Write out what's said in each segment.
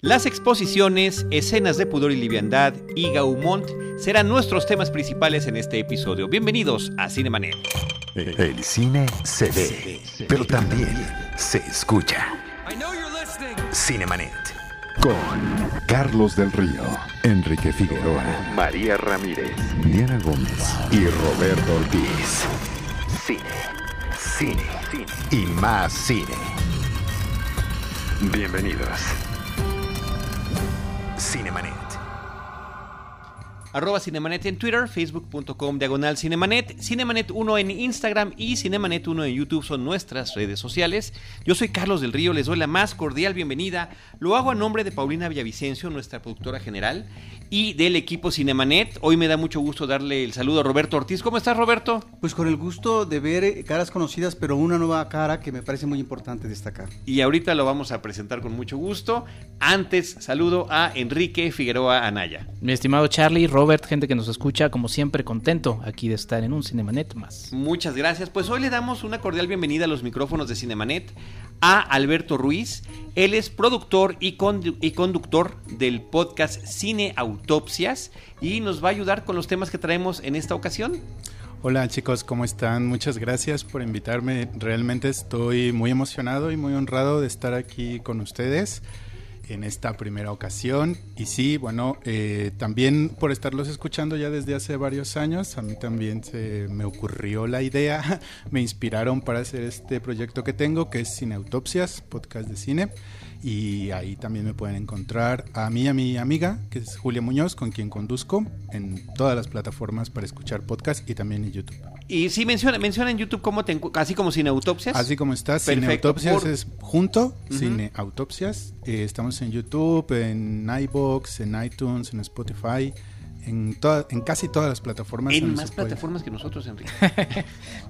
Las exposiciones, escenas de pudor y liviandad y Gaumont serán nuestros temas principales en este episodio. Bienvenidos a Cinemanet. El cine se ve, pero también se escucha. Cinemanet. Con Carlos del Río, Enrique Figueroa, María Ramírez, Diana Gómez y Roberto Ortiz. Cine, cine, cine y más cine. Bienvenidos. Cinemanet. Arroba Cinemanet en Twitter, facebook.com diagonal Cinemanet, Cinemanet 1 en Instagram y Cinemanet 1 en YouTube son nuestras redes sociales. Yo soy Carlos del Río, les doy la más cordial bienvenida. Lo hago a nombre de Paulina Villavicencio, nuestra productora general, y del equipo Cinemanet. Hoy me da mucho gusto darle el saludo a Roberto Ortiz. ¿Cómo estás, Roberto? Pues con el gusto de ver eh, caras conocidas, pero una nueva cara que me parece muy importante destacar. Y ahorita lo vamos a presentar con mucho gusto. Antes, saludo a Enrique Figueroa Anaya. Mi estimado Charlie, Robert, gente que nos escucha, como siempre, contento aquí de estar en un Cinemanet más. Muchas gracias. Pues hoy le damos una cordial bienvenida a los micrófonos de Cinemanet a Alberto Ruiz. Él es productor y, condu y conductor del podcast Cine Autopsias y nos va a ayudar con los temas que traemos en esta ocasión. Hola chicos, ¿cómo están? Muchas gracias por invitarme. Realmente estoy muy emocionado y muy honrado de estar aquí con ustedes en esta primera ocasión. Y sí, bueno, eh, también por estarlos escuchando ya desde hace varios años, a mí también se me ocurrió la idea, me inspiraron para hacer este proyecto que tengo, que es Cine Autopsias, podcast de cine. Y ahí también me pueden encontrar a mí y a mi amiga, que es Julia Muñoz, con quien conduzco en todas las plataformas para escuchar podcast y también en YouTube. Y sí, menciona, menciona en YouTube cómo te, así como Cine Autopsias. Así como está, Cine Perfecto, Autopsias por- es junto, Cine Autopsias. Eh, estamos en YouTube, en iBox, en iTunes, en Spotify, en, toda- en casi todas las plataformas. en más plataformas que nosotros, Enrique.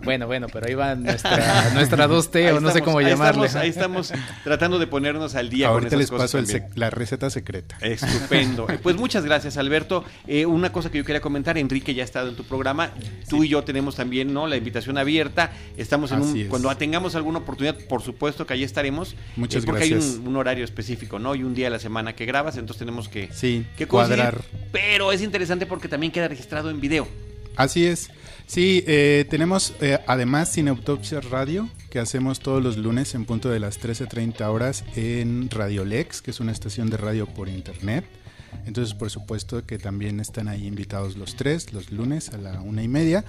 Bueno, bueno, pero ahí va nuestra, nuestra 2T Ahí o no sé cómo ahí llamarle. Estamos, ahí estamos tratando de ponernos al día Ahorita con les esas cosas paso el la receta secreta. Estupendo. Eh, Pues muchas gracias, Alberto. Eh, una cosa que yo quería comentar, Enrique ya ha estado en tu programa. Tú y yo tenemos también ¿no? la invitación abierta. Estamos en un. Es. Cuando tengamos alguna oportunidad, por supuesto que ahí estaremos. Muchas Eh, porque hay gracias. un, un horario específico, ¿no? Y un día a la semana que grabas, entonces tenemos que, Sí, que cuadrar. Pero es interesante porque también queda registrado en video. Así es. Sí, eh, tenemos eh, además Cine Autopsias Radio, que hacemos todos los lunes en punto de las 13.30 horas en Radio Lex, que es una estación de radio por internet. Entonces, por supuesto que también están ahí invitados los tres, los lunes a la una y media.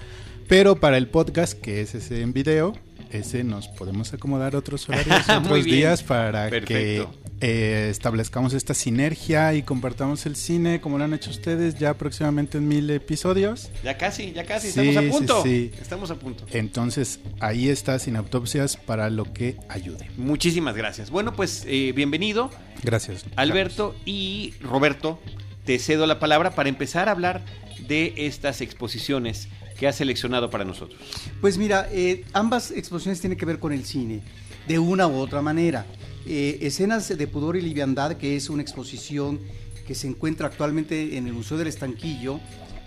Pero para el podcast, que es ese en video, ese nos podemos acomodar otros horarios, otros días para Perfecto. que eh, establezcamos esta sinergia y compartamos el cine como lo han hecho ustedes ya próximamente en mil episodios. Ya casi, ya casi, Sí, estamos a punto. sí. Estamos a punto. Entonces, ahí está Sin Autopsias para lo que ayude. Muchísimas gracias. Bueno, pues eh, bienvenido. Gracias. Alberto y Roberto, te cedo la palabra para empezar a hablar de estas exposiciones que has seleccionado para nosotros. Pues mira, eh, ambas exposiciones tienen que ver con el cine, de una u otra manera. Eh, Escenas de pudor y liviandad, que es una exposición que se encuentra actualmente en el Museo del Estanquillo,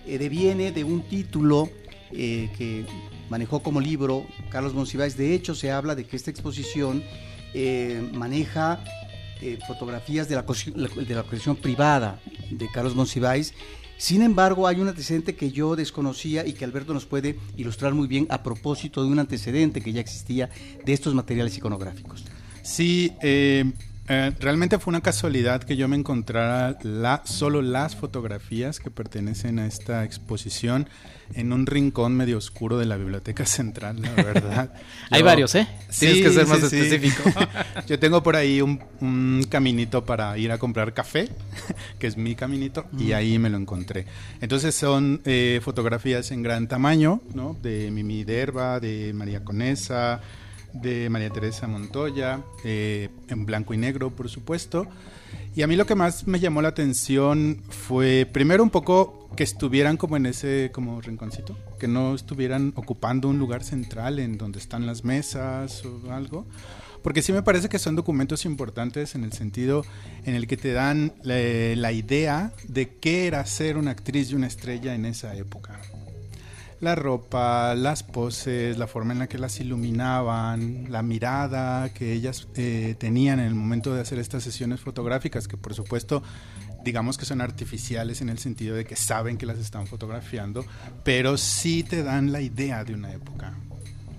eh, deviene de un título eh, que manejó como libro Carlos Monsiváis. De hecho, se habla de que esta exposición maneja fotografías de la, de la colección privada de Carlos Monsiváis. Sin embargo, hay un antecedente que yo desconocía y que Alberto nos puede ilustrar muy bien a propósito de un antecedente que ya existía de estos materiales iconográficos. Sí, eh, eh, realmente fue una casualidad que yo me encontrara la, solo las fotografías que pertenecen a esta exposición en un rincón medio oscuro de la Biblioteca Central, la verdad. Hay varios, ¿eh? Tienes que ser más sí, sí. específico. Yo tengo por ahí un, un caminito para ir a comprar café, que es mi caminito, y ahí me lo encontré. Entonces son eh, fotografías en gran tamaño, ¿no? De Mimi Derba, de María Conesa, de María Teresa Montoya, eh, en blanco y negro, por supuesto. Y a mí lo que más me llamó la atención fue, primero un poco que estuvieran como en ese como rinconcito, que no estuvieran ocupando un lugar central en donde están las mesas o algo. Porque sí me parece que son documentos importantes en el sentido en el que te dan la, la idea de qué era ser una actriz y una estrella en esa época. La ropa, las poses, la forma en la que las iluminaban, la mirada que ellas eh, tenían en el momento de hacer estas sesiones fotográficas, que por supuesto digamos que son artificiales en el sentido de que saben que las están fotografiando, pero sí te dan la idea de una época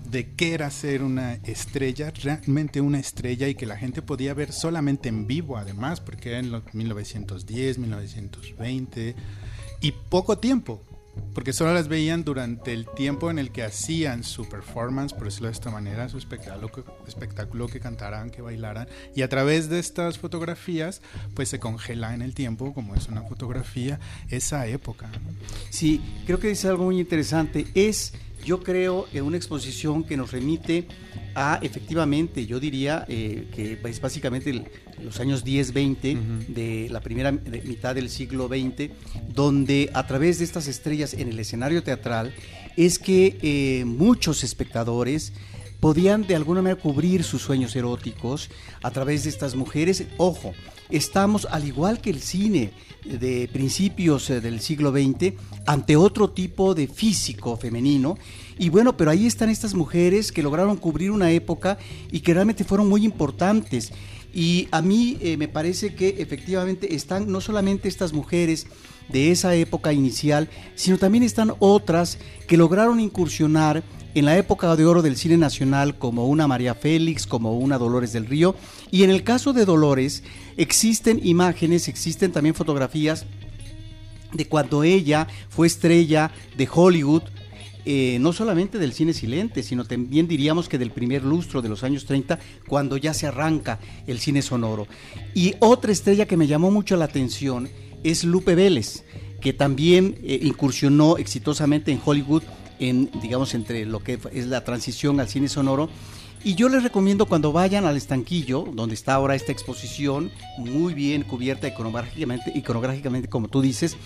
de qué era ser una estrella, realmente una estrella y que la gente podía ver solamente en vivo además, porque era en los 1910, 1920 y poco tiempo, porque solo las veían durante el tiempo en el que hacían su performance, por decirlo de esta manera, su espectáculo, espectáculo que cantaran, que bailaran, y a través de estas fotografías, pues se congela en el tiempo, como es una fotografía, esa época. Sí, creo que es algo muy interesante, es yo creo en una exposición que nos remite a, efectivamente, yo diría eh, que es básicamente los años 10, 20 de la primera mitad del siglo XX, donde a través de estas estrellas en el escenario teatral es que eh, muchos espectadores podían de alguna manera cubrir sus sueños eróticos a través de estas mujeres. Ojo, estamos, al igual que el cine de principios eh, del siglo XX, ante otro tipo de físico femenino. Y bueno, pero ahí están estas mujeres que lograron cubrir una época y que realmente fueron muy importantes. Y a mí eh, me parece que efectivamente están no solamente estas mujeres de esa época inicial, sino también están otras que lograron incursionar en la época de oro del cine nacional como una María Félix, como una Dolores del Río. Y en el caso de Dolores existen imágenes, existen también fotografías de cuando ella fue estrella de Hollywood, eh, no solamente del cine silente, sino también diríamos que del primer lustro de los años 30, cuando ya se arranca el cine sonoro. Y otra estrella que me llamó mucho la atención es Lupe Vélez, que también eh, incursionó exitosamente en Hollywood en, digamos, entre lo que es la transición al cine sonoro. Y yo les recomiendo cuando vayan al estanquillo, donde está ahora esta exposición, muy bien cubierta iconográficamente, iconográficamente como tú dices,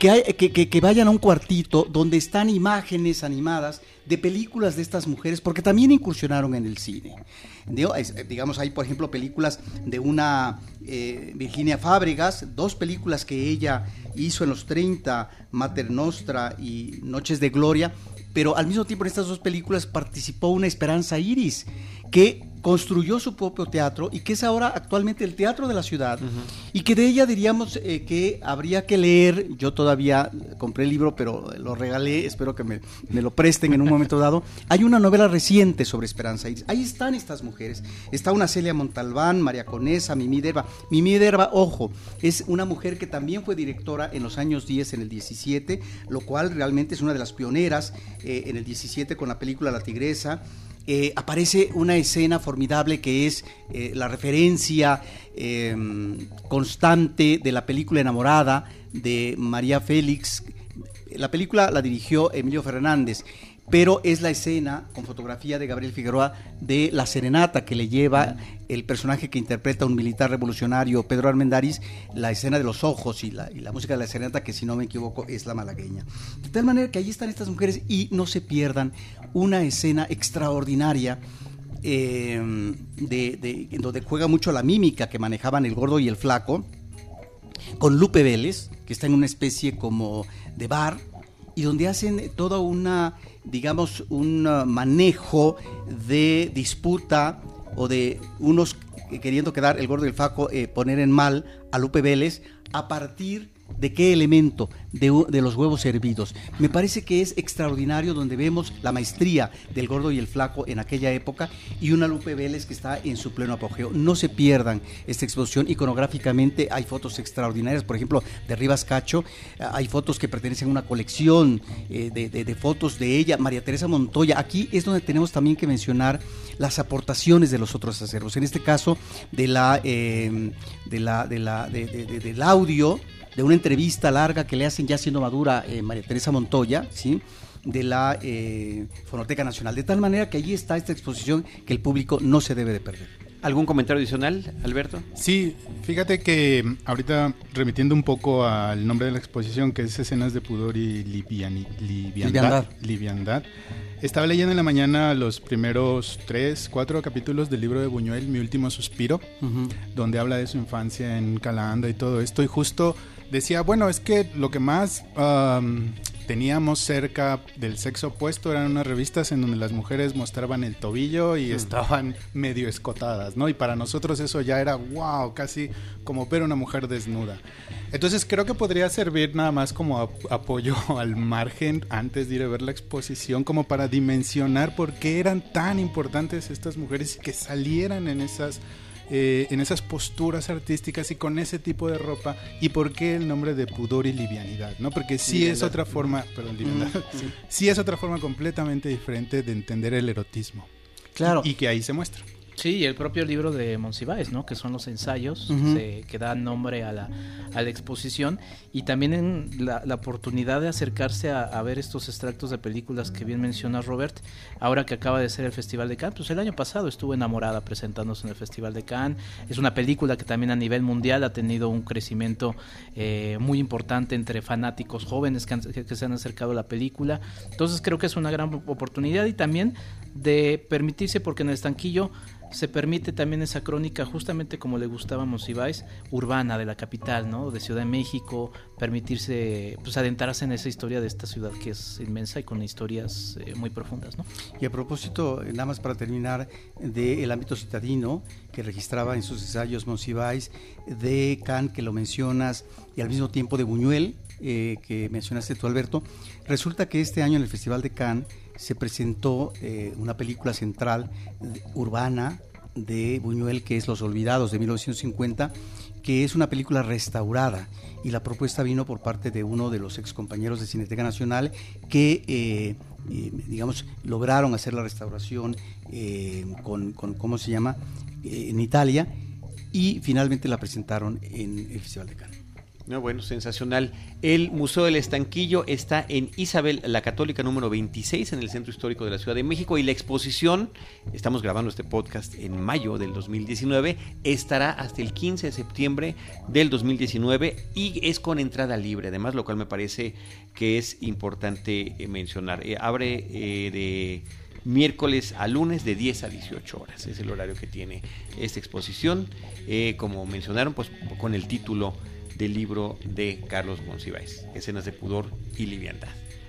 que, vayan a un cuartito donde están imágenes animadas de películas de estas mujeres, porque también incursionaron en el cine. Digamos, hay por ejemplo películas de una eh, Virginia Fábregas, dos películas que ella hizo en los 30, Mater Nostra y Noches de Gloria, pero al mismo tiempo en estas dos películas participó una Esperanza Iris, que construyó su propio teatro y que es ahora actualmente el teatro de la ciudad. Y que de ella diríamos eh, que habría que leer, yo todavía compré el libro pero lo regalé, espero que me, lo presten en un momento dado, hay una novela reciente sobre Esperanza. Iris, ahí están estas mujeres, está una Celia Montalbán, María Conesa, Mimi Derba, Mimi Derba, ojo, es una mujer que también fue directora en los años 10, en el 17, lo cual realmente es una de las pioneras eh, en el 17 con la película La Tigresa, eh, aparece una escena formidable que es eh, la referencia em, constante de la película Enamorada de María Félix. La película la dirigió Emilio Fernández pero es la escena con fotografía de Gabriel Figueroa de la serenata que le lleva el personaje que interpreta un militar revolucionario, Pedro Armendáriz, la escena de los ojos y la, música de la serenata, que si no me equivoco es la malagueña. De tal manera que ahí están estas mujeres y no se pierdan una escena extraordinaria. Eh, de, donde juega mucho la mímica que manejaban el gordo y el flaco, con Lupe Vélez, que está en una especie como de bar, y donde hacen toda una digamos, un uh, manejo de disputa o de unos queriendo quedar el gordo y el faco, eh, poner en mal a Lupe Vélez a partir ¿De qué elemento? De, los huevos hervidos. Me parece que es extraordinario donde vemos la maestría del gordo y el flaco en aquella época y una Lupe Vélez que está en su pleno apogeo. No se pierdan esta exposición. Iconográficamente hay fotos extraordinarias, por ejemplo, de Rivas Cacho. Hay fotos que pertenecen a una colección eh, de, fotos de ella. María Teresa Montoya. Aquí es donde tenemos también que mencionar las aportaciones de los otros acervos. En este caso, de la, eh, de la, de la, del audio de una entrevista larga que le hacen ya siendo madura eh, María Teresa Montoya, ¿sí? de la eh, Fonoteca Nacional. De tal manera que allí está esta exposición que el público no se debe de perder. ¿Algún comentario adicional, Alberto? Sí, fíjate que ahorita remitiendo un poco al nombre de la exposición, que es Escenas de Pudor y liviandad, liviandad, estaba leyendo en la mañana los primeros tres, cuatro capítulos del libro de Buñuel, Mi Último Suspiro, donde habla de su infancia en Calanda y todo esto, y justo decía, bueno, es que lo que más teníamos cerca del sexo opuesto eran unas revistas en donde las mujeres mostraban el tobillo y estaban medio escotadas, ¿no? Y para nosotros eso ya era, wow, casi como ver una mujer desnuda. Entonces creo que podría servir nada más como apoyo al margen antes de ir a ver la exposición, como para dimensionar por qué eran tan importantes estas mujeres y que salieran en esas eh, en esas posturas artísticas y con ese tipo de ropa y por qué el nombre de pudor y livianidad, ¿no? Porque sí es otra forma, perdón, livianidad, sí. es otra forma completamente diferente de entender el erotismo. Claro. Y, que ahí se muestra. Sí, y el propio libro de Monsiváis, ¿no? Que son los ensayos que dan nombre a la, a la exposición. Y también en la, oportunidad de acercarse a, ver estos extractos de películas que bien menciona Robert, ahora que acaba de ser el Festival de Cannes, pues el año pasado estuvo enamorada presentándose en el Festival de Cannes, es una película que también a nivel mundial ha tenido un crecimiento eh, muy importante entre fanáticos jóvenes que, que se han acercado a la película, entonces creo que es una gran oportunidad y también de permitirse, porque en el estanquillo se permite también esa crónica, justamente como le gustaba a urbana de la capital, ¿no? De Ciudad de México, permitirse, pues adentrarse en esa historia de esta ciudad que es inmensa y con historias eh, muy profundas, ¿no? Y a propósito, nada más para terminar, del ámbito citadino que registraba en sus ensayos Monsiváis, de Can, que lo mencionas, y al mismo tiempo de Buñuel, eh, que mencionaste tú, Alberto, resulta que este año en el Festival de Cannes se presentó eh, una película central urbana de Buñuel que es Los Olvidados de 1950, que es una película restaurada y la propuesta vino por parte de uno de los ex compañeros de Cineteca Nacional que, eh, digamos, lograron hacer la restauración con, con, ¿cómo se llama?, en Italia y finalmente la presentaron en el Festival de Cannes. No, bueno, sensacional. El Museo del Estanquillo está en Isabel la Católica número 26 en el Centro Histórico de la Ciudad de México y la exposición, estamos grabando este podcast en mayo del 2019, estará hasta el 15 de septiembre del 2019 y es con entrada libre, además, lo cual me parece que es importante eh, mencionar. Eh, abre eh, de miércoles a lunes de 10 a 18 horas. Es el horario que tiene esta exposición. como mencionaron, pues con el título del libro de Carlos Monsiváis, Escenas de Pudor y Liviandad.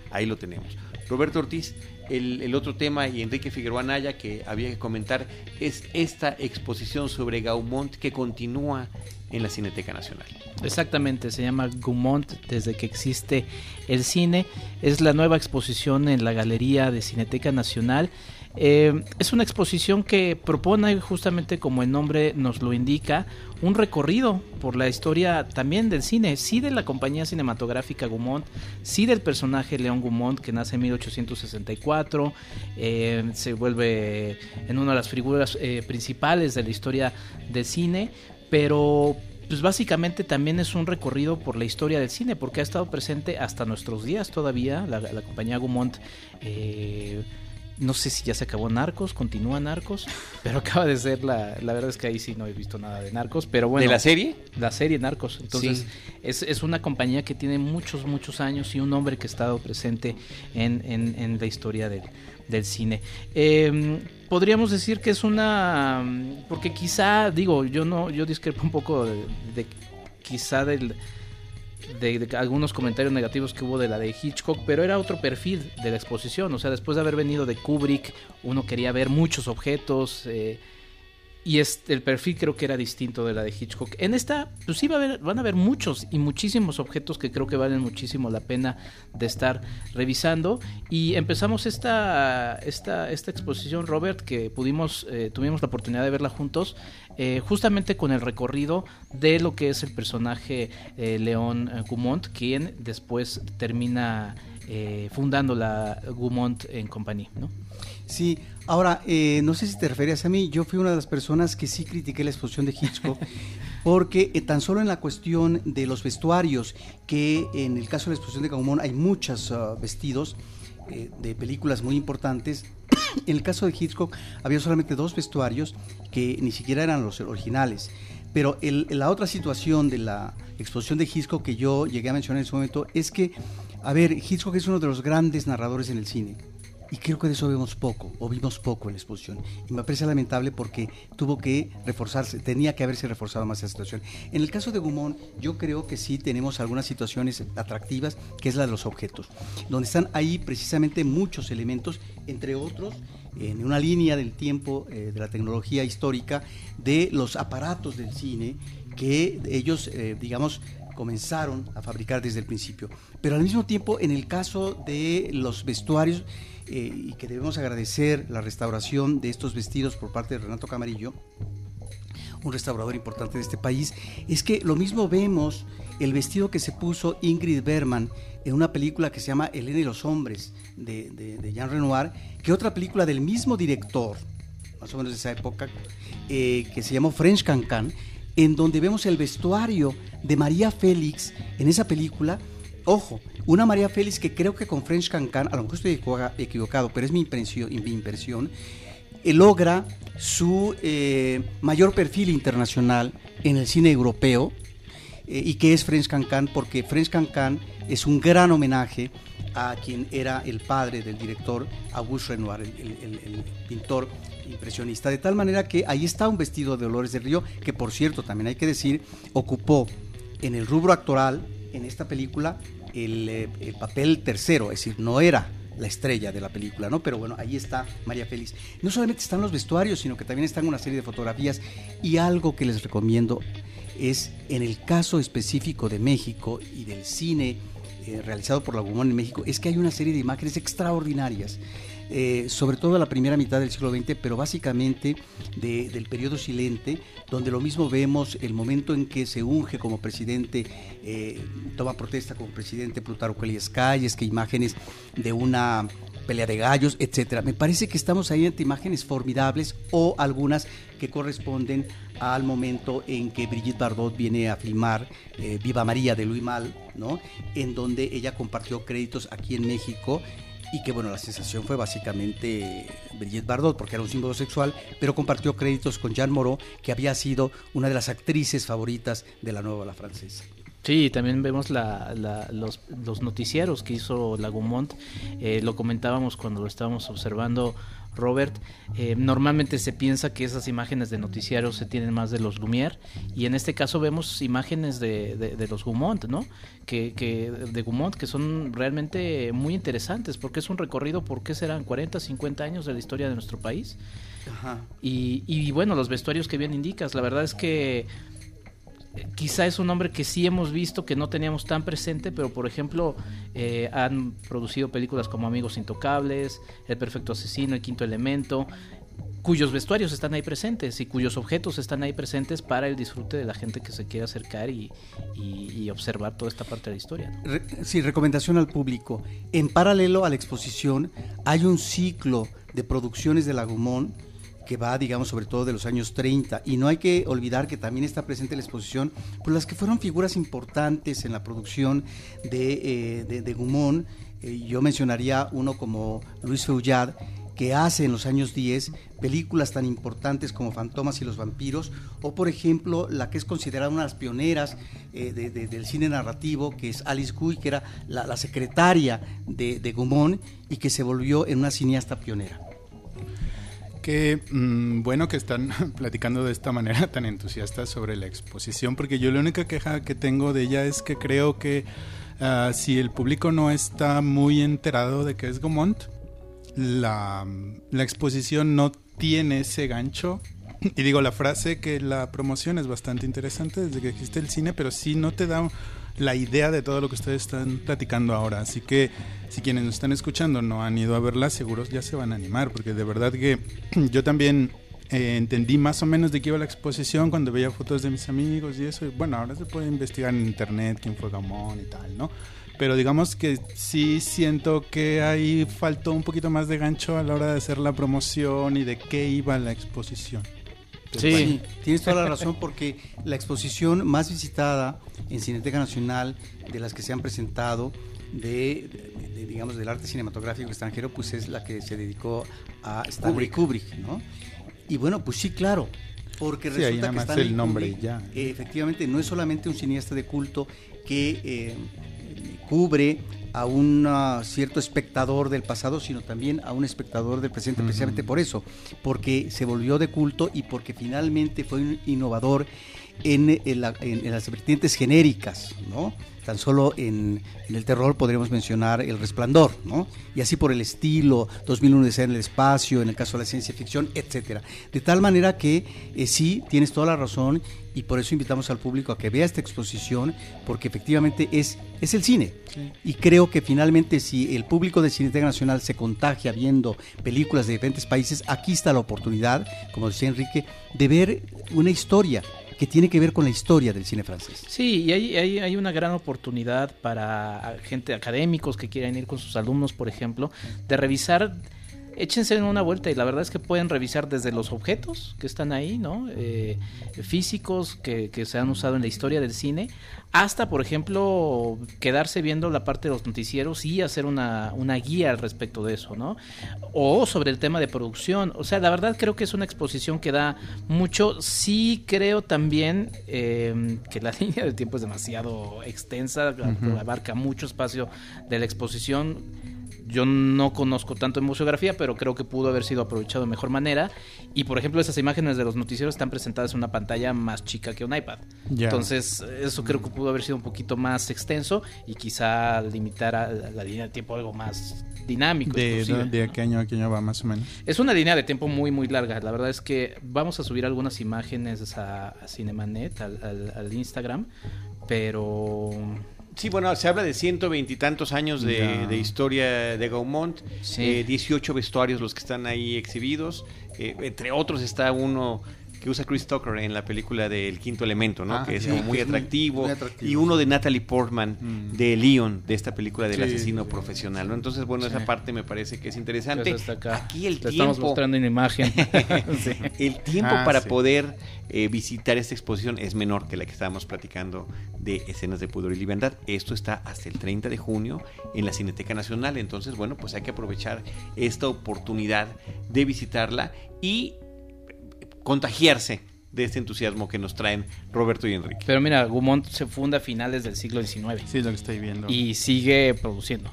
Ahí lo tenemos. Roberto Ortiz, el, otro tema y Enrique Figueroa Naya que había que comentar es esta exposición sobre Gaumont que continúa en la Cineteca Nacional. Exactamente, se llama Gaumont desde que existe el cine. Es la nueva exposición en la Galería de Cineteca Nacional eh, es una exposición que propone justamente como el nombre nos lo indica, un recorrido por la historia también del cine, sí de la compañía cinematográfica Gaumont, sí del personaje León Gaumont que nace en 1864, eh, se vuelve en una de las figuras eh, principales de la historia del cine, pero pues básicamente también es un recorrido por la historia del cine, porque ha estado presente hasta nuestros días todavía, la, compañía Gaumont. Eh, no sé si ya se acabó Narcos, continúa Narcos, pero acaba de ser la. La verdad es que ahí sí no he visto nada de Narcos, pero bueno. ¿De la serie? La serie Narcos. Entonces, es, es, una compañía que tiene muchos, muchos años y un hombre que ha estado presente en, en, la historia del, del cine. Em, podríamos decir que es una. Porque quizá, digo, yo no, yo discrepo un poco de quizá del de, algunos comentarios negativos que hubo de la de Hitchcock, pero era otro perfil de la exposición. O sea, después de haber venido de Kubrick, uno quería ver muchos objetos. Eh, y este, el perfil creo que era distinto de la de Hitchcock. En esta, pues sí va a haber, van a haber muchos y muchísimos objetos que creo que valen muchísimo la pena de estar revisando. Y empezamos esta, esta, esta exposición, Robert, que pudimos, eh, tuvimos la oportunidad de verla juntos, eh, justamente con el recorrido de lo que es el personaje eh, León Gumont, quien después termina fundando la Gumont en compañía, ¿no? Sí, ahora, eh, no sé si te referías a mí, yo fui una de las personas que sí critiqué la exposición de Hitchcock, porque eh, tan solo en la cuestión de los vestuarios, que en el caso de la exposición de Gaumont hay muchos ah, vestidos eh, de películas muy importantes, en el caso de Hitchcock había solamente dos vestuarios que ni siquiera eran los originales. Pero la otra situación de la exposición de Hitchcock que yo llegué a mencionar en ese momento es que, a ver, Hitchcock es uno de los grandes narradores en el cine Y creo que de eso vemos poco, o vimos poco en la exposición. Y me parece lamentable porque tuvo que reforzarse, tenía que haberse reforzado más esa situación. En el caso de Gumón, yo creo que sí tenemos algunas situaciones atractivas, que es la de los objetos, donde están ahí precisamente muchos elementos, entre otros, en una línea del tiempo eh, de la tecnología histórica, de los aparatos del cine que ellos, eh, digamos, comenzaron a fabricar desde el principio. Pero al mismo tiempo, en el caso de los vestuarios, eh, y que debemos agradecer la restauración de estos vestidos por parte de Renato Camarillo, un restaurador importante de este país, es que lo mismo vemos el vestido que se puso Ingrid Berman en una película que se llama Elena y los hombres de, Jean Renoir, que otra película del mismo director, más o menos de esa época, eh, que se llamó French Cancan, en donde vemos el vestuario de María Félix en esa película. Ojo, una María Félix que creo que con French Cancan, a lo mejor estoy equivocado, pero es mi impresión, mi impresión eh, logra su eh, mayor perfil internacional en el cine europeo eh, y que es French Cancan porque French Cancan es un gran homenaje a quien era el padre del director Auguste Renoir, el pintor impresionista, de tal manera que ahí está un vestido de Dolores del Río, que por cierto, también hay que decir, ocupó en el rubro actoral, en esta película, el, eh, papel tercero, es decir, no era la estrella de la película, ¿no? Pero bueno, ahí está María Félix. No solamente están los vestuarios, sino que también están una serie de fotografías y algo que les recomiendo es en el caso específico de México y del cine eh, realizado por la Gumón en México, es que hay una serie de imágenes extraordinarias. Eh, sobre todo la primera mitad del siglo XX, pero básicamente del periodo silente, donde lo mismo vemos el momento en que se unge como presidente, eh, toma protesta como presidente Plutarco Elias Calles, que imágenes de una pelea de gallos, etcétera. Me parece que estamos ahí ante imágenes formidables o algunas que corresponden al momento en que Brigitte Bardot viene a filmar eh, Viva María de Luis Mal, ¿no? En donde ella compartió créditos aquí en México y que bueno, la sensación fue básicamente Brigitte Bardot porque era un símbolo sexual, pero compartió créditos con Jean Moreau, que había sido una de las actrices favoritas de la nueva la francesa. Sí, también vemos los, los, noticieros que hizo Lagumont, eh, lo comentábamos cuando lo estábamos observando Robert, eh, normalmente se piensa que esas imágenes de noticiarios se tienen más de los Lumière y en este caso vemos imágenes de, los Gumont, ¿no? Que, de Gumont que son realmente muy interesantes porque es un recorrido por qué serán 40, 50 años de la historia de nuestro país. Y, y bueno, los vestuarios que bien indicas, la verdad es que quizá es un nombre que sí hemos visto, que no teníamos tan presente, pero por ejemplo eh, han producido películas como Amigos Intocables, El Perfecto Asesino, El Quinto Elemento, cuyos vestuarios están ahí presentes y cuyos objetos están ahí presentes para el disfrute de la gente que se quiere acercar y, observar toda esta parte de la historia. Sí, recomendación al público. En paralelo a la exposición hay un ciclo de producciones de Lagumón que va, digamos, sobre todo de los años 30. Y no hay que olvidar que también está presente en la exposición pues, las que fueron figuras importantes en la producción de, eh, de, Gumón. Eh, yo mencionaría uno como Luis Feuillad, que hace en los años 10 películas tan importantes como Fantomas y los vampiros, o por ejemplo la que es considerada una de las pioneras eh, del cine narrativo, que es Alice Guy, que era la, la secretaria de, de Gumón y que se volvió en una cineasta pionera. Qué mm, bueno que están platicando de esta manera tan entusiasta sobre la exposición, porque yo la única queja que tengo de ella es que creo que ah, si el público no está muy enterado de qué es Gomont, la, la exposición no tiene ese gancho y digo, la frase que la promoción es bastante interesante desde que existe el cine, pero sí no te da la idea de todo lo que ustedes están platicando ahora. Así que si quienes nos están escuchando no han ido a verla, seguros ya se van a animar, porque de verdad que yo también eh, entendí más o menos de qué iba la exposición cuando veía fotos de mis amigos y eso. bueno, ahora se puede investigar en internet quién fue Gamón y tal, ¿no? Pero digamos que sí siento que ahí faltó un poquito más de gancho a la hora de hacer la promoción y de qué iba la exposición. Sí. tienes toda la razón porque la exposición más visitada en Cineteca Nacional de las que se han presentado de, digamos del arte cinematográfico extranjero pues es la que se dedicó a Stanley Kubrick, ¿no? Y bueno, pues sí, claro, porque resulta que Stanley el nombre ya. efectivamente no es solamente un cineasta de culto que eh, cubre a un cierto espectador del pasado, sino también a un espectador del presente, precisamente por eso, porque se volvió de culto y porque finalmente fue un innovador en, las vertientes genéricas, ¿no? Tan solo en, el terror podríamos mencionar El Resplandor, ¿no? Y así por el estilo, 2001 de en el espacio, en el caso de la ciencia ficción, etcétera. De tal manera que eh, sí, tienes toda la razón y por eso invitamos al público a que vea esta exposición, porque efectivamente es, es el cine. Y creo que finalmente si el público de Cineteca Nacional se contagia viendo películas de diferentes países, aquí está la oportunidad, como decía Enrique, de ver una historia que tiene que ver con la historia del cine francés. Sí, y hay, hay, hay, una gran oportunidad para gente académicos que quieran ir con sus alumnos, por ejemplo, de revisar échense en una vuelta y la verdad es que pueden revisar desde los objetos que están ahí, ¿no? Eh, físicos que, se han usado en la historia del cine, hasta, por ejemplo, quedarse viendo la parte de los noticieros y hacer una, guía al respecto de eso, ¿no? O sobre el tema de producción. O sea, la verdad creo que es una exposición que da mucho. Sí creo también eh, que la línea del tiempo es demasiado extensa, abarca mucho espacio de la exposición yo no conozco tanto en museografía, pero creo que pudo haber sido aprovechado de mejor manera. Y por ejemplo, esas imágenes de los noticieros están presentadas en una pantalla más chica que un iPad. Entonces, eso creo que pudo haber sido un poquito más extenso y quizá limitar a la línea de tiempo algo más dinámico. ¿De, de, qué año a qué año va más o menos? Es una línea de tiempo muy, muy larga. La verdad es que vamos a subir algunas imágenes a, Cinemanet, al Instagram, pero Sí, bueno, se habla de ciento veintitantos años de, historia de Gaumont, 18 eh, vestuarios los que están ahí exhibidos, eh, entre otros está uno que usa Chris Tucker en la película del Quinto Elemento, ¿no? Ah, que es muy, atractivo, Y uno de Natalie Portman, mm. de Leon, de esta película del asesino profesional, ¿no? Entonces, bueno, esa parte me parece que es interesante. Pues Aquí el tiempo... Estamos mostrando en imagen. el tiempo ah, para poder eh, visitar esta exposición es menor que la que estábamos platicando de escenas de pudor y libertad. Esto está hasta el 30 de junio en la Cineteca Nacional, entonces, bueno, pues hay que aprovechar esta oportunidad de visitarla y contagiarse de este entusiasmo que nos traen Roberto y Enrique. Pero mira, Gumont se funda a finales del siglo XIX. Sí, lo que estoy viendo. Y sigue produciendo.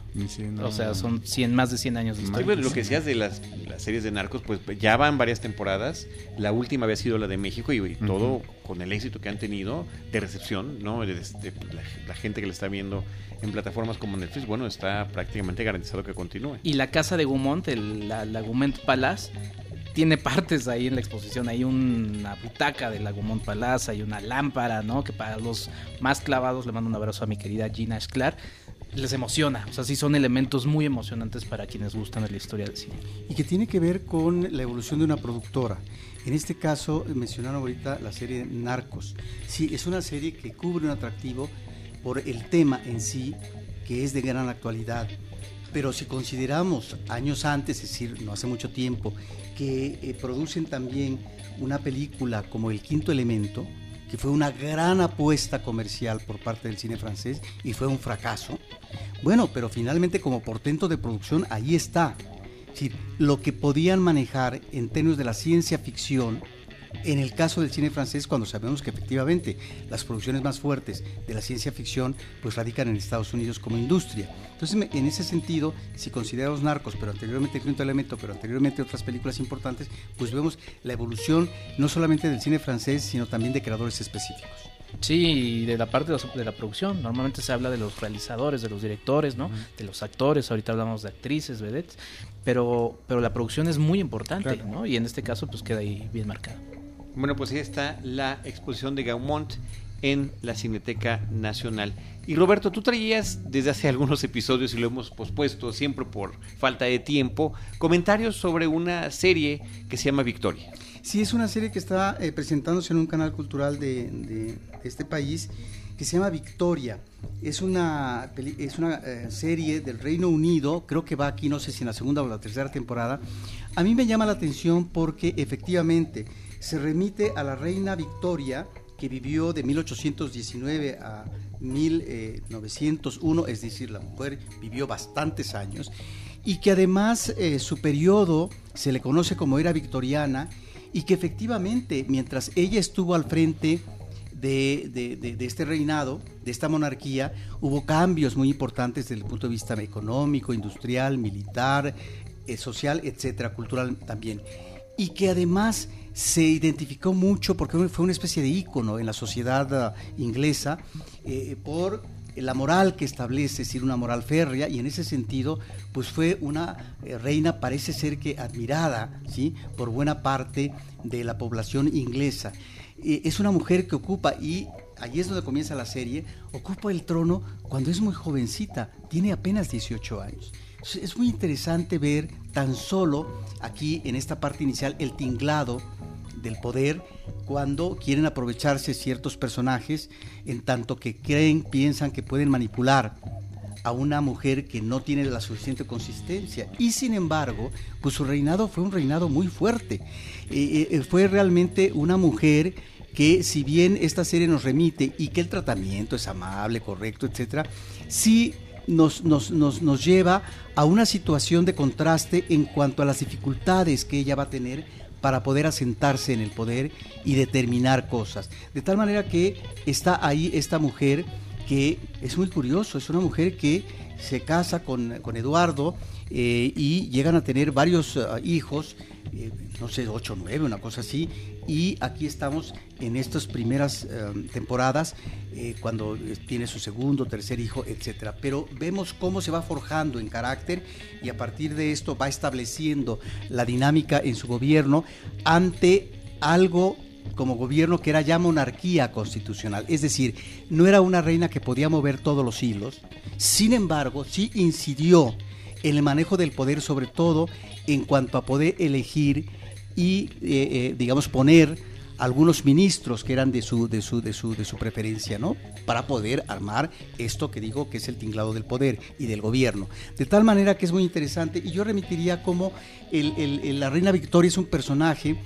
o sea, son 100, más de 100 años de historia. lo que decías de las, series de narcos, pues ya van varias temporadas. La última había sido la de México y, todo con el éxito que han tenido de recepción, ¿no? De, la, gente que la está viendo en plataformas como Netflix, bueno, está prácticamente garantizado que continúe. Y la casa de Gumont, el, la, la Gumont Palace, tiene partes ahí en la exposición. Hay una butaca de Lagomont Palace, hay una lámpara, ¿no? Que para los más clavados le mando un abrazo a mi querida Gina Esclar. Les emociona, o sea, sí son elementos muy emocionantes para quienes gustan de la historia del cine. Y que tiene que ver con la evolución de una productora. En este caso, mencionaron ahorita la serie Narcos. Sí, es una serie que cubre un atractivo por el tema en sí, que es de gran actualidad. Pero si consideramos años antes, es decir, no hace mucho tiempo, que eh, producen también una película como El Quinto Elemento, que fue una gran apuesta comercial por parte del cine francés y fue un fracaso. Bueno, pero finalmente como portento de producción ahí está. lo que podían manejar en términos de la ciencia ficción, en el caso del cine francés, cuando sabemos que efectivamente las producciones más fuertes de la ciencia ficción pues radican en Estados Unidos como industria. Entonces, en ese sentido, si consideramos Narcos, pero anteriormente Quinto Elemento, pero anteriormente otras películas importantes, pues vemos la evolución no solamente del cine francés, sino también de creadores específicos. Sí, de la parte de, la producción. Normalmente se habla de los realizadores, de los directores, ¿no? De los actores. Ahorita hablamos de actrices, vedettes. Pero, pero la producción es muy importante, ¿no? Y en este caso, pues queda ahí bien marcado. Bueno, pues ahí está la exposición de Gaumont en la Cineteca Nacional. Y Roberto, tú traías desde hace algunos episodios y lo hemos pospuesto siempre por falta de tiempo, comentarios sobre una serie que se llama Victoria. Sí, es una serie que está eh, presentándose en un canal cultural de, este país que se llama Victoria. Es una, es una eh, serie del Reino Unido, creo que va aquí, no sé si en la segunda o la tercera temporada. A mí me llama la atención porque efectivamente se remite a la reina Victoria, que vivió de 1819 a 1901, es decir, la mujer vivió bastantes años, y que además eh, su periodo se le conoce como era victoriana, y que efectivamente, mientras ella estuvo al frente de, este reinado, de esta monarquía, hubo cambios muy importantes desde el punto de vista económico, industrial, militar, eh, social, etcétera, cultural también. Y que además se identificó mucho porque fue una especie de ícono en la sociedad ah, inglesa eh, por la moral que establece, es decir, una moral férrea, y en ese sentido, pues fue una eh, reina, parece ser que admirada, ¿sí? Por buena parte de la población inglesa. es una mujer que ocupa, y ahí es donde comienza la serie, ocupa el trono cuando es muy jovencita, tiene apenas 18 años. es muy interesante ver tan solo aquí en esta parte inicial el tinglado del poder cuando quieren aprovecharse ciertos personajes en tanto que creen, piensan que pueden manipular a una mujer que no tiene la suficiente consistencia. Y sin embargo, pues su reinado fue un reinado muy fuerte. Eh, eh, fue realmente una mujer que si bien esta serie nos remite y que el tratamiento es amable, correcto, etcétera, sí nos, nos, nos, nos lleva a una situación de contraste en cuanto a las dificultades que ella va a tener para poder asentarse en el poder y determinar cosas. De tal manera que está ahí esta mujer que es muy curioso, es una mujer que se casa con, Eduardo eh, y llegan a tener varios eh, hijos, eh, no sé, ocho o nueve, una cosa así, y aquí estamos en estas primeras temporadas, cuando tiene su segundo, tercer hijo, etcétera. Pero vemos cómo se va forjando en carácter y a partir de esto va estableciendo la dinámica en su gobierno ante algo como gobierno que era ya monarquía constitucional, es decir, no era una reina que podía mover todos los hilos, sin embargo, sí incidió el manejo del poder, sobre todo en cuanto a poder elegir y, eh, eh, digamos, poner algunos ministros que eran de su, de su, de su, de su preferencia, ¿no? Para poder armar esto que digo que es el tinglado del poder y del gobierno. De tal manera que es muy interesante y yo remitiría como la reina Victoria es un personaje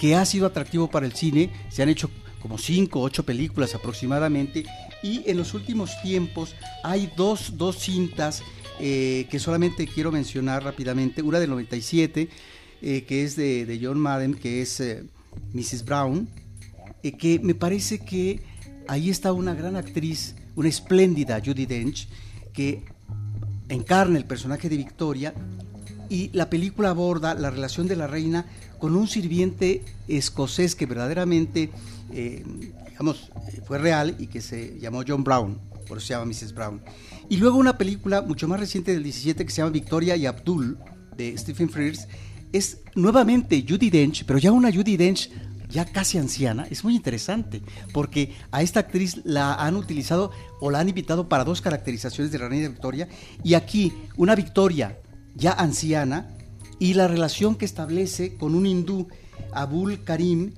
que ha sido atractivo para el cine. Se han hecho como cinco o ocho películas aproximadamente. Y en los últimos tiempos hay dos, dos cintas eh, que solamente quiero mencionar rápidamente. Una del 97, eh, que es de, John Madden, que es eh, Mrs. Brown, que me parece que ahí está una gran actriz, una espléndida Judy Dench, que encarna el personaje de Victoria y la película aborda la relación de la reina con un sirviente escocés que verdaderamente, digamos, fue real y que se llamó John Brown, por eso se llama Mrs. Brown. Y luego una película mucho más reciente del 17 que se llama Victoria y Abdul, de Stephen Frears, es nuevamente Judy Dench, pero ya una Judy Dench ya casi anciana, es muy interesante, porque a esta actriz la han utilizado o la han invitado para dos caracterizaciones de la reina Victoria, y aquí una Victoria ya anciana, y la relación que establece con un hindú, Abul Karim,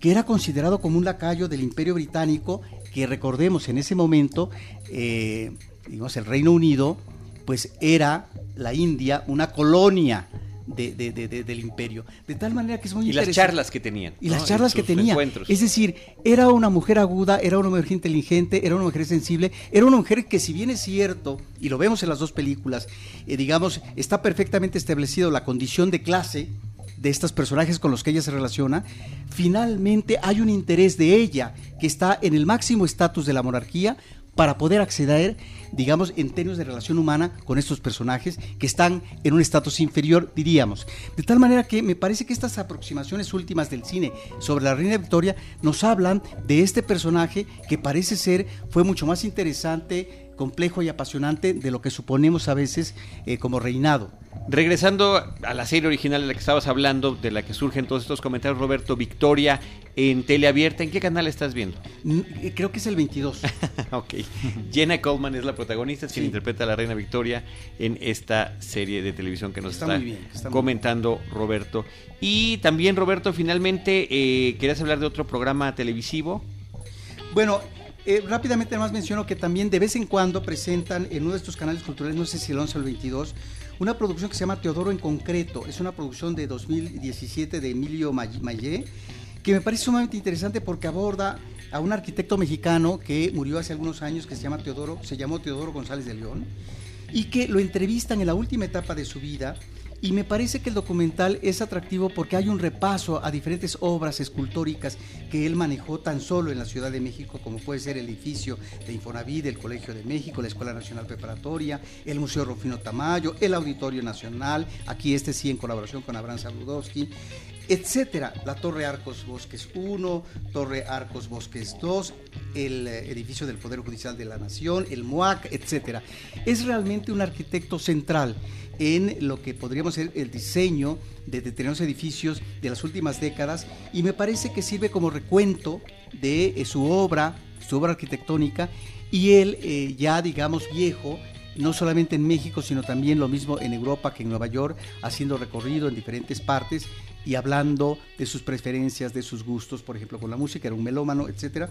que era considerado como un lacayo del Imperio Británico, que recordemos en ese momento, eh, digamos, el Reino Unido, pues era la India una colonia del imperio. De tal manera que es muy y interesante. Y las charlas que tenían. Y las charlas que tenía. Es decir, era una mujer aguda, era una mujer inteligente, era una mujer sensible, era una mujer que si bien es cierto, y lo vemos en las dos películas, eh, digamos, está perfectamente establecido la condición de clase de estos personajes con los que ella se relaciona, finalmente hay un interés de ella que está en el máximo estatus de la monarquía para poder acceder, digamos, en términos de relación humana con estos personajes que están en un estatus inferior, diríamos. De tal manera que me parece que estas aproximaciones últimas del cine sobre la Reina Victoria nos hablan de este personaje que parece ser, fue mucho más interesante, complejo y apasionante de lo que suponemos a veces eh, como reinado. Regresando a la serie original de la que estabas hablando, de la que surgen todos estos comentarios, Roberto, Victoria en teleabierta, ¿en qué canal estás viendo? Eh, creo que es el 22. ok. Jenna Coleman es la protagonista, quien interpreta a la reina Victoria en esta serie de televisión que nos está, comentando Roberto. Y también, Roberto, finalmente, eh, ¿querías hablar de otro programa televisivo? Bueno, eh, rápidamente además menciono que también de vez en cuando presentan en uno de estos canales culturales, no sé si el 11 o el 22, una producción que se llama Teodoro en concreto. Es una producción de 2017 de Emilio Mayé, que me parece sumamente interesante porque aborda a un arquitecto mexicano que murió hace algunos años que se llama Teodoro, se llamó Teodoro González de León y que lo entrevistan en la última etapa de su vida Y me parece que el documental es atractivo porque hay un repaso a diferentes obras escultóricas que él manejó tan solo en la Ciudad de México, como puede ser el edificio de Infonavit, el Colegio de México, la Escuela Nacional Preparatoria, el Museo Rufino Tamayo, el Auditorio Nacional, aquí este sí en colaboración con Abraham Saludowski, etcétera. La Torre Arcos Bosques 1, Torre Arcos Bosques 2, el eh, edificio del Poder Judicial de la Nación, el MUAC, etcétera. Es realmente un arquitecto central en lo que podríamos ser el diseño de determinados edificios de las últimas décadas y me parece que sirve como recuento de eh, su obra, su obra arquitectónica y él eh, ya digamos viejo no solamente en México, sino también lo mismo en Europa que en Nueva York, haciendo recorrido en diferentes partes y hablando de sus preferencias, de sus gustos, por ejemplo, con la música, era un melómano, etcétera.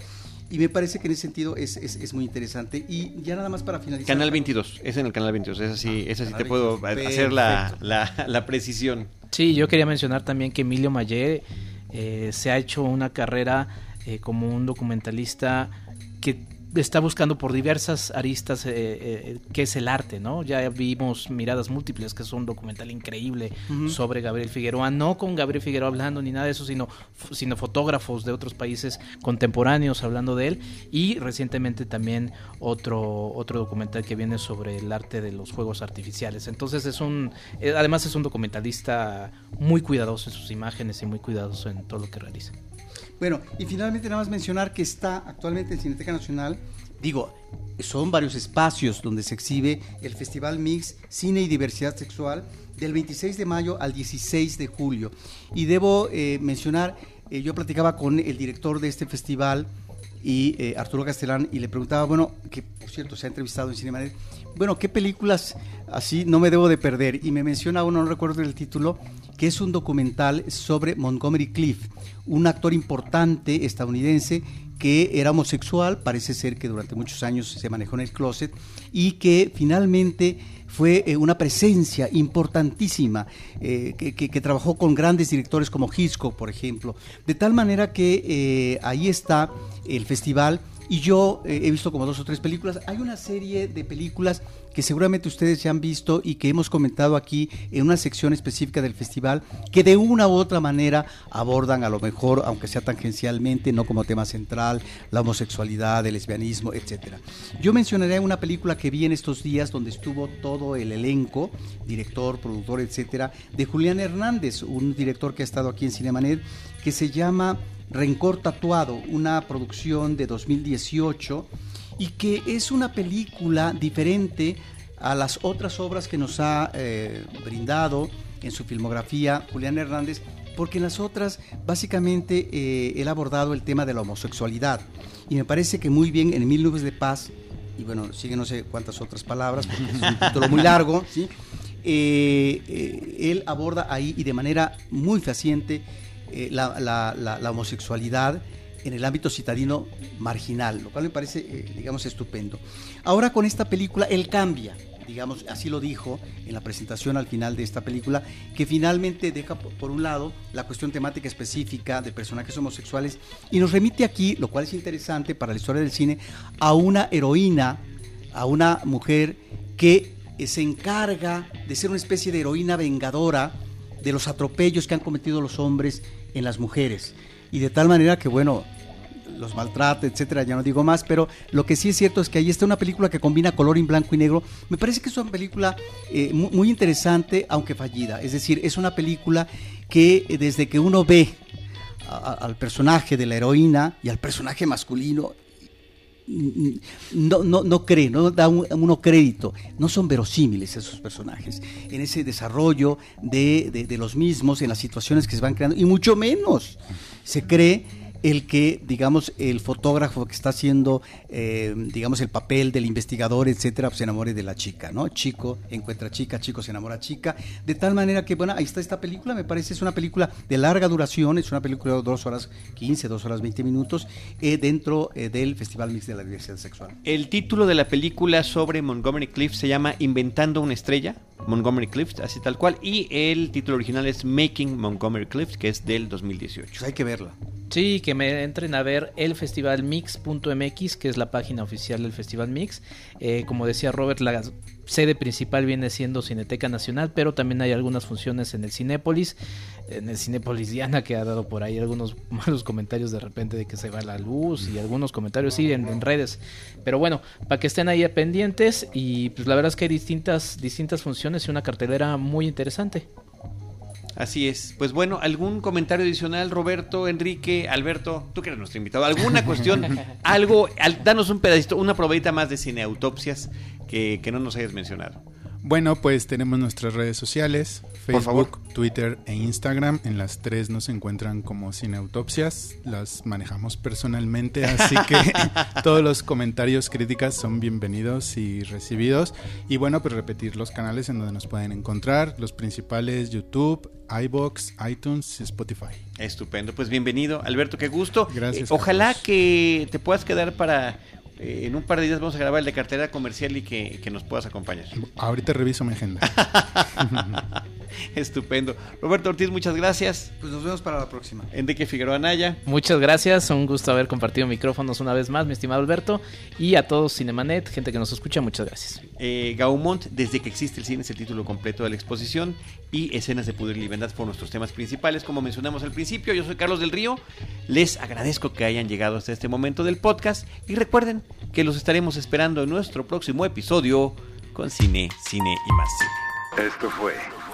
Y me parece que en ese sentido es, es, muy interesante. Y ya nada más para finalizar. Canal 22, es en el canal 22, es así, ah, es así te puedo hacer la, la, precisión. Sí, yo quería mencionar también que Emilio Mayer eh, se ha hecho una carrera eh, como un documentalista que está buscando por diversas aristas eh, eh, qué es el arte, ¿no? Ya vimos Miradas Múltiples, que es un documental increíble sobre Gabriel Figueroa, no con Gabriel Figueroa hablando ni nada de eso, sino, sino fotógrafos de otros países contemporáneos hablando de él, y recientemente también otro, otro documental que viene sobre el arte de los juegos artificiales. Entonces es un, eh, además es un documentalista muy cuidadoso en sus imágenes y muy cuidadoso en todo lo que realiza. Bueno, y finalmente nada más mencionar que está actualmente en Cineteca Nacional, digo, son varios espacios donde se exhibe el Festival Mix Cine y Diversidad Sexual del 26 de mayo al 16 de julio. Y debo eh, mencionar, eh, yo platicaba con el director de este festival, y eh, Arturo Castellán y le preguntaba, bueno, que por cierto se ha entrevistado en Cinemanet, bueno, ¿qué películas así no me debo de perder? Y me menciona uno, no recuerdo el título, que es un documental sobre Montgomery Cliff, un actor importante estadounidense que era homosexual, parece ser que durante muchos años se manejó en el closet y que finalmente fue eh, una presencia importantísima, eh, que, trabajó con grandes directores como Hitchcock, por ejemplo, de tal manera que eh, ahí está el festival y yo he visto como dos o tres películas. Hay una serie de películas que seguramente ustedes ya han visto y que hemos comentado aquí en una sección específica del festival, que de una u otra manera abordan a lo mejor, aunque sea tangencialmente, no como tema central, la homosexualidad, el lesbianismo, etcétera. Yo mencionaré una película que vi en estos días donde estuvo todo el elenco, director, productor, etcétera, de Julián Hernández, un director que ha estado aquí en Cinemanet, que se llama Rencor Tatuado, una producción de 2018 y que es una película diferente a las otras obras que nos ha eh, brindado en su filmografía Julián Hernández, porque en las otras básicamente eh, él ha abordado el tema de la homosexualidad. Y me parece que muy bien en Mil Nubes de Paz, y bueno, sigue no sé cuántas otras palabras, es un título muy largo, ¿sí? Eh, él aborda ahí y de manera muy fehaciente la, la homosexualidad en el ámbito citadino marginal, lo cual me parece, eh, digamos, estupendo. Ahora con esta película, él cambia, digamos, así lo dijo en la presentación al final de esta película, que finalmente deja por un lado la cuestión temática específica de personajes homosexuales y nos remite aquí, lo cual es interesante para la historia del cine, a una heroína, a una mujer que se encarga de ser una especie de heroína vengadora de los atropellos que han cometido los hombres en las mujeres. Y de tal manera que, bueno, los maltrata, etcétera, ya no digo más, pero lo que sí es cierto es que ahí está una película que combina color en blanco y negro. Me parece que es una película eh, muy, interesante, aunque fallida. Es decir, es una película que eh, desde que uno ve al personaje de la heroína y al personaje masculino, no, no, no cree, no da uno crédito, no son verosímiles esos personajes en ese desarrollo de, de los mismos, en las situaciones que se van creando, y mucho menos se cree el que, digamos, el fotógrafo que está haciendo, eh, digamos, el papel del investigador, etcétera, pues se enamore de la chica, ¿no? Chico encuentra chica, chico se enamora chica, de tal manera que, bueno, ahí está esta película, me parece, es una película de larga duración, es una película de dos horas 15, dos horas 20 minutos, eh, dentro eh, del Festival Mix de la Diversidad Sexual. El título de la película sobre Montgomery Cliff se llama Inventando una estrella. Montgomery Clift, así tal cual. Y el título original es Making Montgomery Clift, que es del 2018. Pues hay que verla. Sí, que me entren a ver el festivalmix.mx, que es la página oficial del Festival Mix. Eh, como decía Robert, la sede principal viene siendo Cineteca Nacional, pero también hay algunas funciones en el Cinépolis, en el Cinépolis Diana, que ha dado por ahí algunos malos comentarios de repente de que se va la luz y algunos comentarios sí en, redes. Pero bueno, para que estén ahí pendientes y pues la verdad es que hay distintas, distintas funciones y una cartelera muy interesante. Así es. Pues bueno, ¿algún comentario adicional, Roberto, Enrique, Alberto? Tú que eres nuestro invitado. ¿Alguna cuestión? algo, danos un pedacito, una probadita más de cineautopsias que, que no nos hayas mencionado. Bueno, pues tenemos nuestras redes sociales, Facebook, Twitter e Instagram. En las tres nos encuentran como Cineautopsias. Las manejamos personalmente, así que todos los comentarios, críticas son bienvenidos y recibidos. Y bueno, pues repetir los canales en donde nos pueden encontrar, los principales YouTube, iBox, iTunes y Spotify. Estupendo, pues bienvenido, Alberto, qué gusto. Gracias. Eh, ojalá que te puedas quedar para eh, en un par de días vamos a grabar el de cartera comercial y que, que nos puedas acompañar. Ahorita reviso mi agenda. Estupendo. Roberto Ortiz, muchas gracias. Pues nos vemos para la próxima. Enrique Figueroa Naya. Muchas gracias. Un gusto haber compartido micrófonos una vez más, mi estimado Alberto. Y a todos Cinemanet, gente que nos escucha, muchas gracias. Eh, Gaumont, desde que existe el cine, es el título completo de la exposición. Y escenas de poder y libertad por nuestros temas principales, como mencionamos al principio. Yo soy Carlos del Río. Les agradezco que hayan llegado hasta este momento del podcast. Y recuerden que los estaremos esperando en nuestro próximo episodio con Cine, Cine y más Cine. Esto fue